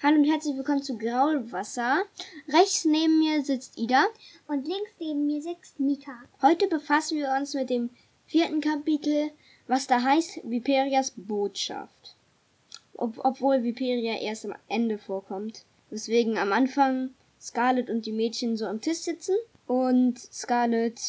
Hallo und herzlich willkommen zu Graulwasser. Rechts neben mir sitzt Ida. Und links neben mir sitzt Mika. Heute befassen wir uns mit dem vierten Kapitel, was da heißt Viperias Botschaft. Ob, obwohl Viperia erst am Ende vorkommt. Weswegen am Anfang Scarlet und die Mädchen so am Tisch sitzen und Scarlet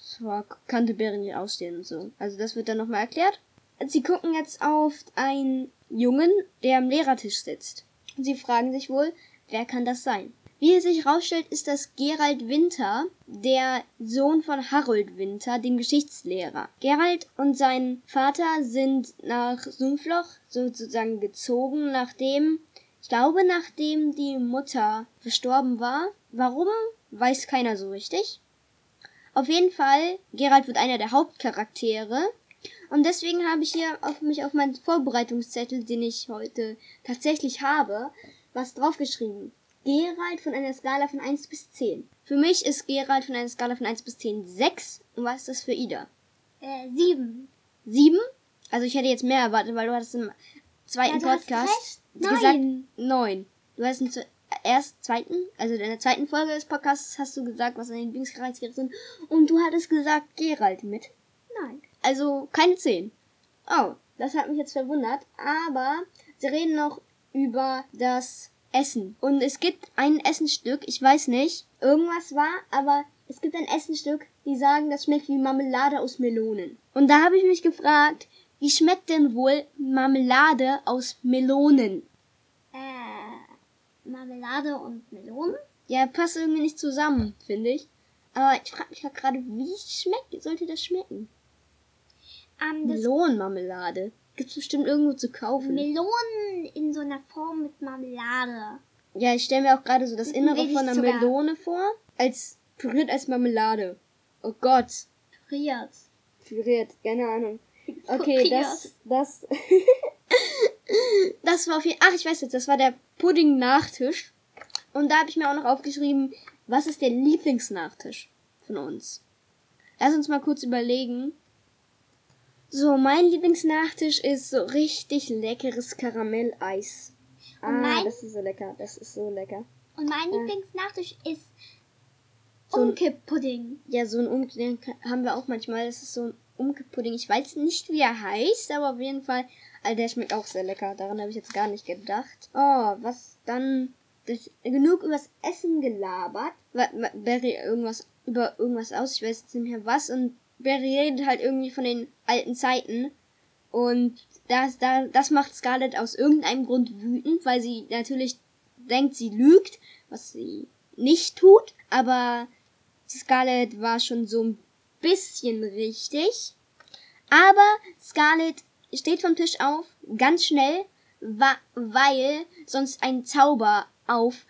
zwar kannte Barry nicht ausstehen und so. Also das wird dann nochmal erklärt. Sie gucken jetzt auf einen Jungen, der am Lehrertisch sitzt. Sie fragen sich wohl, wer kann das sein? Wie es sich herausstellt, ist das Gerald Winter, der Sohn von Harold Winter, dem Geschichtslehrer. Gerald und sein Vater sind nach Sumpfloch sozusagen gezogen, nachdem, ich glaube, nachdem die Mutter verstorben war. Warum, weiß keiner so richtig. Auf jeden Fall, Gerald wird einer der Hauptcharaktere. Und deswegen habe ich hier auf mich auf meinen Vorbereitungszettel, den ich heute tatsächlich habe, was draufgeschrieben. Gerald von einer Skala von 1 bis 10. Für mich ist Gerald von einer Skala von 1 bis 10 6. Und was ist das für Ida? Äh, sieben. 7? Also ich hätte jetzt mehr erwartet, weil du hattest im zweiten Ja, Podcast gesagt Neun. 9. Du hast im erst zweiten, also in der zweiten Folge des Podcasts hast du gesagt, was deine Lieblingscharaktere sind. Und du hattest gesagt Gerald mit. Also keine 10. Oh, das hat mich jetzt verwundert. Aber sie reden noch über das Essen. Und es gibt ein Essenstück, ich weiß nicht, irgendwas war, aber es gibt ein Essenstück, die sagen, das schmeckt wie Marmelade aus Melonen. Und da habe ich mich gefragt, wie schmeckt denn wohl Marmelade aus Melonen? Äh, Marmelade und Melonen? Ja, passt irgendwie nicht zusammen, finde ich. Aber ich frage mich gerade, wie schmeckt, sollte das schmecken? Ähm, Melonenmarmelade. Gibt's bestimmt irgendwo zu kaufen. Melonen in so einer Form mit Marmelade. Ja, ich stelle mir auch gerade so das Innere Wenig von einer Zucker. Melone vor, als püriert als Marmelade. Oh Gott, Friert. püriert, keine Ahnung. Okay, das, das, das war auf jeden Ach, ich weiß jetzt, das war der Pudding-Nachtisch. Und da habe ich mir auch noch aufgeschrieben, was ist der Lieblingsnachtisch von uns? Lass uns mal kurz überlegen. So, mein Lieblingsnachtisch ist so richtig leckeres Karamelleis. Und Ah, mein- das ist so lecker, das ist so lecker. Und mein Äh. Lieblingsnachtisch ist So Umkipppudding. Ja, so ein Umkipppudding haben wir auch manchmal. Das ist so ein Umkipppudding. Ich weiß nicht, wie er heißt, aber auf jeden Fall, also der schmeckt auch sehr lecker. Daran habe ich jetzt gar nicht gedacht. Oh, was dann? Genug übers Essen gelabert. Barry irgendwas über irgendwas aus. Ich weiß jetzt nicht mehr was. Und Barry redet halt irgendwie von den alten Zeiten. Und das, da, das macht Scarlett aus irgendeinem Grund wütend, weil sie natürlich denkt, sie lügt, was sie nicht tut. Aber Scarlett war schon so ein bisschen richtig. Aber Scarlett steht vom Tisch auf, ganz schnell, weil sonst ein Zauber auf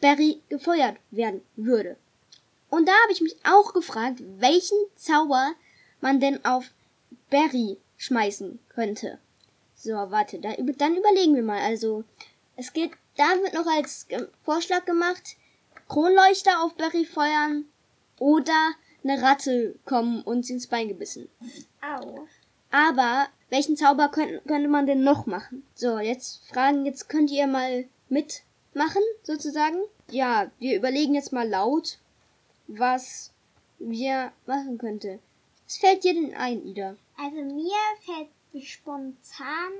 Barry gefeuert werden würde. Und da habe ich mich auch gefragt, welchen Zauber man denn auf Barry schmeißen könnte. So, warte, da, dann überlegen wir mal. Also, es geht, da wird noch als äh, Vorschlag gemacht, Kronleuchter auf Barry feuern oder eine Ratte kommen und sie ins Bein gebissen. Au. Aber welchen Zauber könnte, könnte man denn noch machen? So, jetzt fragen, jetzt könnt ihr mal mitmachen, sozusagen. Ja, wir überlegen jetzt mal laut, was wir machen könnte. Was fällt dir denn ein, Ida? Also mir fällt spontan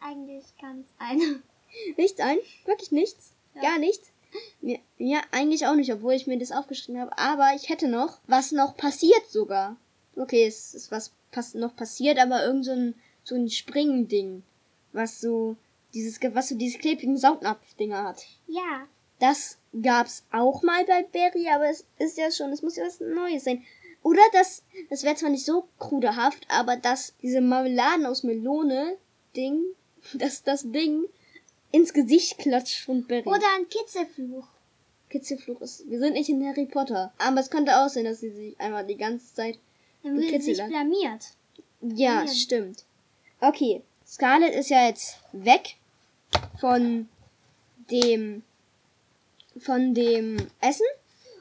eigentlich ganz ein. Nichts ein? Wirklich nichts? Ja. Gar nichts? Mir, mir eigentlich auch nicht, obwohl ich mir das aufgeschrieben habe. Aber ich hätte noch, was noch passiert sogar. Okay, es ist was pass noch passiert, aber irgend so ein, so ein Springending. Was so, dieses, was so diese klebrigen Saugnapf-Dinger hat. Ja. Das gab's auch mal bei Barry, aber es ist ja schon, es muss ja was Neues sein. Oder das, das wäre zwar nicht so kruderhaft, aber dass diese Marmeladen aus Melone Ding, dass das Ding ins Gesicht klatscht von Barry. Oder ein Kitzelfluch. Kitzelfluch ist, wir sind nicht in Harry Potter. Aber es könnte auch sein, dass sie sich einfach die ganze Zeit, Dann sie sich blamiert. ja, Ja. stimmt. Okay, Scarlett ist ja jetzt weg von dem von dem Essen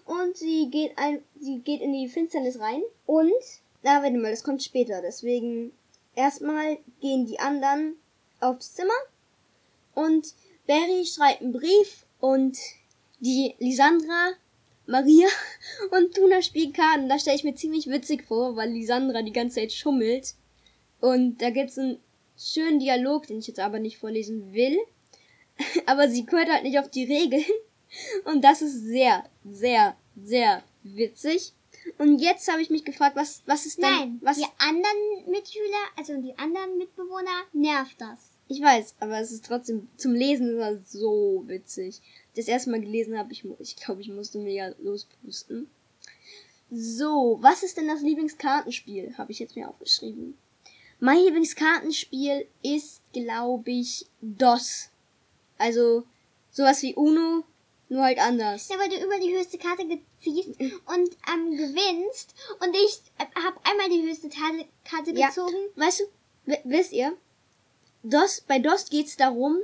und sie geht ein sie geht in die Finsternis rein und na warte mal, das kommt später, deswegen erstmal gehen die anderen aufs Zimmer und Barry schreibt einen Brief und die Lisandra, Maria und Tuna spielen Karten. Da stelle ich mir ziemlich witzig vor, weil Lisandra die ganze Zeit schummelt. Und da gibt's einen schönen Dialog, den ich jetzt aber nicht vorlesen will. Aber sie hört halt nicht auf die Regeln. Und das ist sehr, sehr, sehr witzig. Und jetzt habe ich mich gefragt, was, was ist denn, Nein, was, die anderen Mitschüler, also die anderen Mitbewohner, nervt das. ich weiß, aber es ist trotzdem, zum Lesen ist das so witzig. Das erste Mal gelesen habe, ich, ich glaube, ich musste mega lospusten. So, was ist denn das Lieblingskartenspiel? Habe ich jetzt mir aufgeschrieben. Mein Lieblingskartenspiel ist, glaube ich, DOS. Also, sowas wie Uno, nur halt anders. Ja, weil du über die höchste Karte ziehst und ähm, gewinnst und ich habe einmal die höchste Karte, Karte Ja. gezogen. Weißt du, wisst ihr, DOS, bei DOS geht's darum,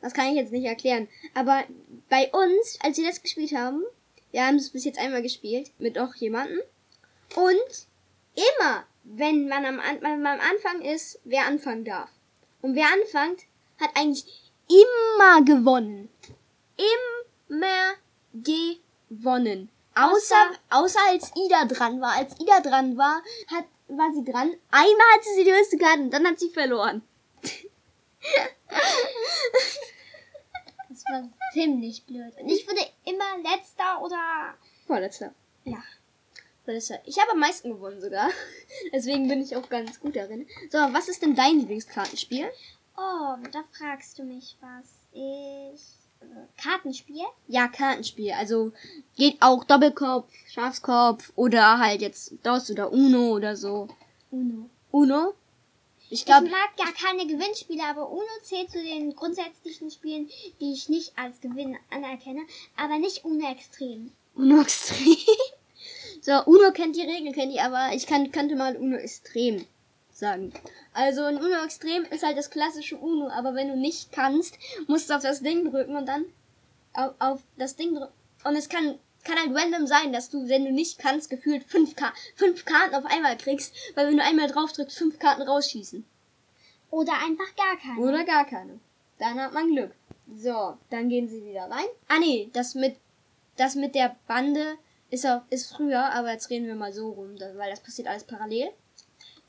das kann ich jetzt nicht erklären, aber bei uns, als wir das gespielt haben, wir haben es bis jetzt einmal gespielt, mit auch jemandem, und immer, wenn man am, An man am Anfang ist, wer anfangen darf. Und wer anfängt, hat eigentlich immer gewonnen. Immer gewonnen. Außer, außer als Ida dran war. Als Ida dran war, hat, war sie dran. Einmal hatte sie die höchste Karte und dann hat sie verloren. Das war ziemlich blöd. Und ich wurde immer letzter oder Vorletzter. ja. Vorletzter. Ich habe am meisten gewonnen sogar. Deswegen bin ich auch ganz gut darin. So, was ist denn dein Lieblingskartenspiel? Oh, da fragst du mich was. Ich Kartenspiel? Ja, Kartenspiel. Also geht auch Doppelkopf, Schafskopf oder halt jetzt DOS oder Uno oder so. Uno. Uno? Ich Ich glaube, mag gar keine Gewinnspiele, aber Uno zählt zu den grundsätzlichen Spielen, die ich nicht als Gewinn anerkenne, aber nicht Uno Extrem. Uno Extrem. So, Uno kennt die Regeln, kennt ihr, aber ich kann, könnte mal Uno Extrem sagen. Also ein Uno Extrem ist halt das klassische Uno, aber wenn du nicht kannst, musst du auf das Ding drücken und dann auf, auf das Ding drücken. Und es kann, kann halt random sein, dass du, wenn du nicht kannst, gefühlt fünf, Ka fünf Karten auf einmal kriegst, weil wenn du einmal drauf drückst, fünf Karten rausschießen. Oder einfach gar keine. Oder gar keine. Dann hat man Glück. So, dann gehen sie wieder rein. Ah nee, das mit das mit der Bande ist auch ist früher, aber jetzt reden wir mal so rum, weil das passiert alles parallel.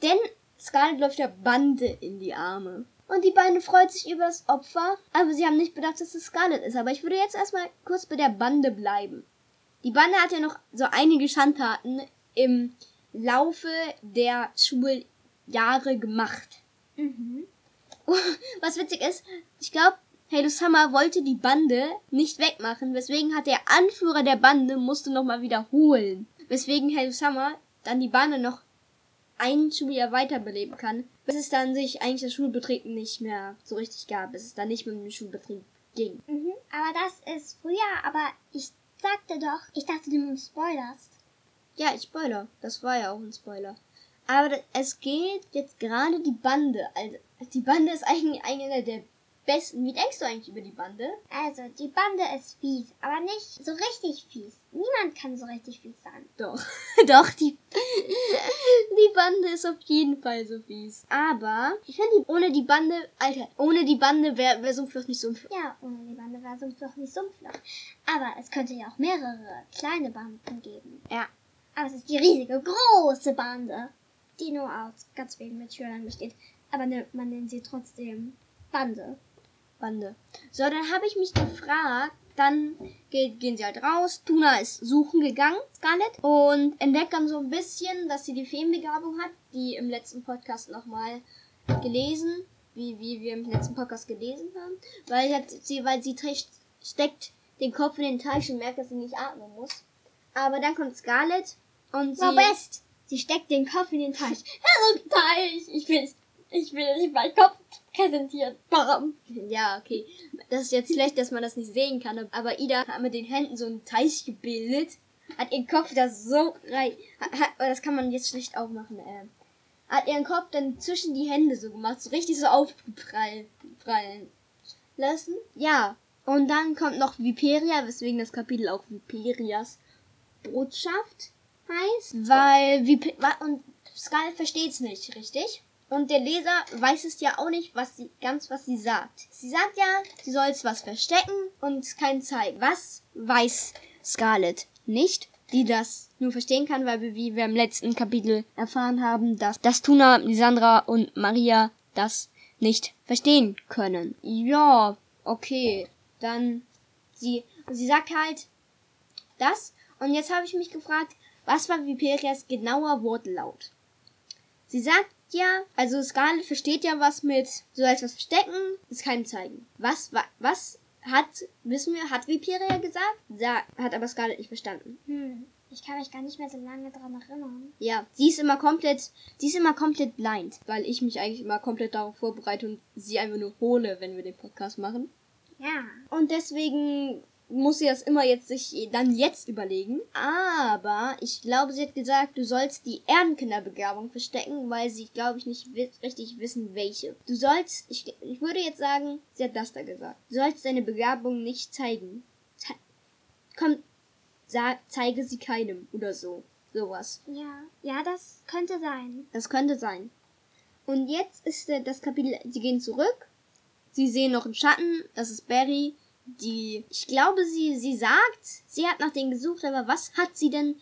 Denn Scarlett läuft der Bande in die Arme. Und die Bande freut sich über das Opfer, aber sie haben nicht bedacht, dass es Scarlett ist. Aber ich würde jetzt erstmal kurz bei der Bande bleiben. Die Bande hat ja noch so einige Schandtaten im Laufe der Schuljahre gemacht. Mhm. Was witzig ist, ich glaube, Halo Summer wollte die Bande nicht wegmachen, weswegen hat der Anführer der Bande musste nochmal wiederholen. Weswegen Halo Summer dann die Bande noch ein Schuljahr weiterbeleben kann, bis es dann sich eigentlich das Schulbetrieb nicht mehr so richtig gab, bis es dann nicht mehr um den Schulbetrieb ging. Mhm. Aber das ist früher, aber ich sagte doch, ich dachte, du spoilerst. Ja, ich spoiler. Das war ja auch ein Spoiler. Aber es geht jetzt gerade die Bande. Also, die Bande ist eigentlich eine der besten. Wie denkst du eigentlich über die Bande? Also, die Bande ist fies, aber nicht so richtig fies. Niemand kann so richtig fies sein. Doch. Doch, die, die Bande ist auf jeden Fall so fies. Aber ich finde, ohne die Bande, Alter, ohne die Bande wäre wär Sumpfloch nicht Sumpfloch. Ja, ohne die Bande war Sumpfloch nicht Sumpfloch. Aber es könnte ja auch mehrere kleine Banden geben. Ja. Aber es ist die riesige, große Bande, die nur aus ganz wenigen Mitschülern besteht. Aber ne, man nennt sie trotzdem Bande. Bande. So, dann habe ich mich gefragt, dann geht, gehen sie halt raus. Tuna ist suchen gegangen, Scarlett, und entdeckt dann so ein bisschen, dass sie die Feenbegabung hat, die im letzten Podcast nochmal gelesen, wie, wie wir im letzten Podcast gelesen haben. Weil, sie, weil sie trägt, steckt den Kopf in den Teich und merkt, dass sie nicht atmen muss. Aber dann kommt Scarlett und sie... Best. Sie steckt den Kopf in den Teich. Hallo Teich, ich will, ich will nicht meinen Kopf präsentieren. Bam. Ja, okay. Das ist jetzt schlecht, dass man das nicht sehen kann. Aber Ida hat mit den Händen so einen Teich gebildet. Hat ihren Kopf da so rein. Hat, das kann man jetzt schlecht aufmachen. Äh, hat ihren Kopf dann zwischen die Hände so gemacht. So richtig so aufprallen prallen lassen. Ja. Und dann kommt noch Viperia, weswegen das Kapitel auch Viperias Botschaft heißt. Weil Vipe wa- und Skull versteht's nicht, richtig? Und der Leser weiß es ja auch nicht, was sie, ganz was sie sagt. Sie sagt ja, sie soll es was verstecken und es keinen zeigen. Was weiß Scarlett nicht, die das nur verstehen kann, weil wir, wie wir im letzten Kapitel erfahren haben, dass, dass Tuna, Lisandra und Maria das nicht verstehen können. Ja, okay. Dann sie, sie sagt halt das. Und jetzt habe ich mich gefragt, was war Viperias genauer Wortlaut? Sie sagt ja, also Scarlett versteht ja was mit, so als was verstecken, ist keinem zeigen. Was, wa, was hat, wissen wir, hat Viperia gesagt? Da hat aber Scarlett nicht verstanden. Hm. Ich kann mich gar nicht mehr so lange dran erinnern. Ja, sie ist immer komplett, sie ist immer komplett blind, weil ich mich eigentlich immer komplett darauf vorbereite und sie einfach nur hole, wenn wir den Podcast machen. Ja. Und deswegen muss sie das immer jetzt sich dann jetzt überlegen. Aber ich glaube, sie hat gesagt, du sollst die Erdenkinderbegabung verstecken, weil sie, glaube ich, nicht richtig wissen, welche. Du sollst, ich, ich würde jetzt sagen, sie hat das da gesagt. Du sollst deine Begabung nicht zeigen. Ze komm, sag, zeige sie keinem oder so. Sowas. Ja. Ja, das könnte sein. Das könnte sein. Und jetzt ist äh, das Kapitel, sie gehen zurück. Sie sehen noch einen Schatten, das ist Barry die, ich glaube, sie, sie sagt, sie hat nach denen gesucht, aber was hat sie denn,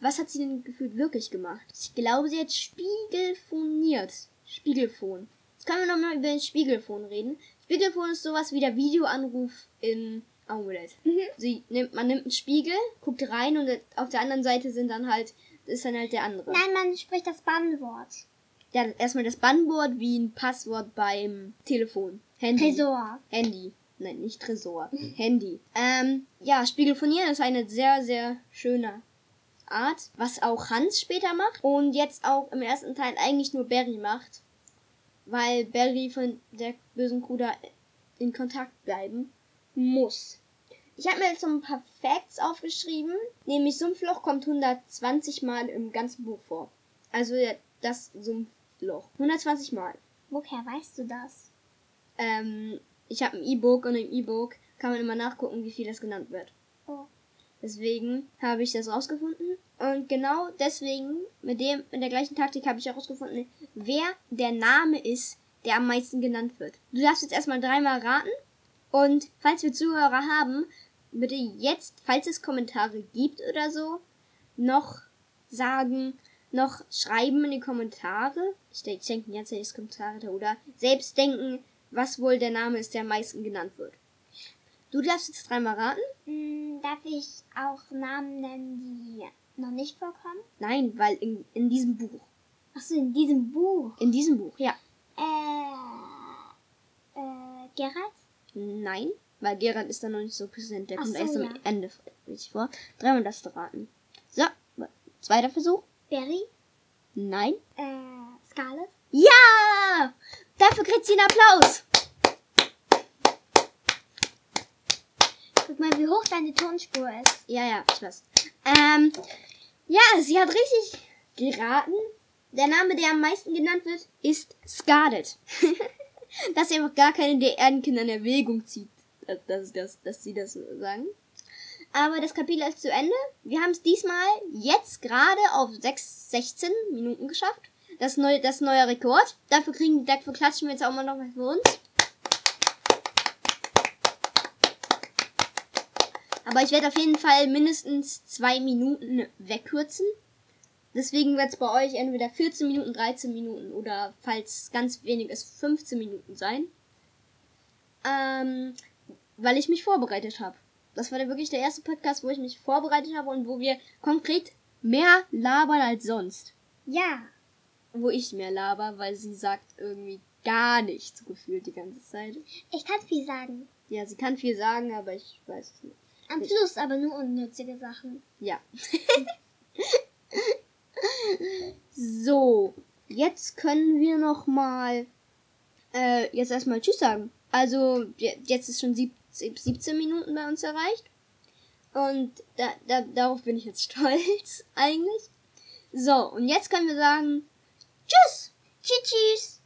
was hat sie denn gefühlt wirklich gemacht? Ich glaube, sie hat Spiegelfoniert. Spiegelfon. Jetzt können wir nochmal über den Spiegelfon reden. Spiegelfon ist sowas wie der Videoanruf in Amulet. Mhm. Sie nimmt, man nimmt einen Spiegel, guckt rein und auf der anderen Seite sind dann halt, ist dann halt der andere. Nein, man spricht das Bannwort. Ja, erstmal das Bannwort wie ein Passwort beim Telefon. Handy. Tresor. Handy. Nein, nicht Tresor. Handy. Ähm, ja, Spiegelfonieren ist eine sehr, sehr schöne Art, was auch Hans später macht und jetzt auch im ersten Teil eigentlich nur Barry macht, weil Barry von der bösen Crew da in Kontakt bleiben muss. Ich habe mir jetzt so ein paar Facts aufgeschrieben, nämlich Sumpfloch kommt 120 Mal im ganzen Buch vor. Also das Sumpfloch. 120 Mal. Woher weißt du das? Ähm, ich habe ein E-Book und im E-Book kann man immer nachgucken, wie viel das genannt wird. Oh. Deswegen habe ich das rausgefunden. Und genau deswegen, mit dem, mit der gleichen Taktik habe ich herausgefunden, wer der Name ist, der am meisten genannt wird. Du darfst jetzt erstmal dreimal raten. Und falls wir Zuhörer haben, bitte jetzt, falls es Kommentare gibt oder so, noch sagen, noch schreiben in die Kommentare. Ich denke, ich denke die ganze Zeit Kommentare oder selbst denken, was wohl der Name ist, der am meisten genannt wird. Du darfst jetzt dreimal raten? Hm, darf ich auch Namen nennen, die noch nicht vorkommen? Nein, weil in, in diesem Buch. Achso, in diesem Buch. In diesem Buch, ja. Äh. Äh. Geralt? Nein, weil Gerald ist da noch nicht so präsent. Der Ach kommt so, erst am ja. Ende richtig vor. Dreimal darfst du raten. So, zweiter Versuch. Barry? Nein. Äh. Scarlet? Ja! Dafür kriegt sie einen Applaus. Guck mal, wie hoch deine Tonspur ist. Ja, ja, ich weiß. Ähm, ja, sie hat richtig geraten. Der Name, der am meisten genannt wird, ist Scarlet. dass sie einfach gar keine der Erdenkinder in Erwägung zieht, dass, dass, dass, dass sie das sagen. Aber das Kapitel ist zu Ende. Wir haben es diesmal jetzt gerade auf 6, 16 Minuten geschafft. Das neue, das neue Rekord. Dafür kriegen, dafür klatschen wir jetzt auch mal noch mal für uns. Aber ich werde auf jeden Fall mindestens zwei Minuten wegkürzen. Deswegen wird es bei euch entweder 14 Minuten, 13 Minuten oder falls ganz wenig ist, 15 Minuten sein. Ähm, weil ich mich vorbereitet habe. Das war wirklich der erste Podcast, wo ich mich vorbereitet habe und wo wir konkret mehr labern als sonst. Ja. Wo ich mehr laber, weil sie sagt irgendwie gar nichts gefühlt die ganze Zeit. Ich kann viel sagen. Ja, sie kann viel sagen, aber ich weiß es nicht. Am Schluss aber nur unnützige Sachen. Ja. so, jetzt können wir noch mal äh, jetzt erstmal Tschüss sagen. Also je- jetzt ist schon sieb 17 Minuten bei uns erreicht und da, da, darauf bin ich jetzt stolz eigentlich. So und jetzt können wir sagen Tschüss. Tschüss.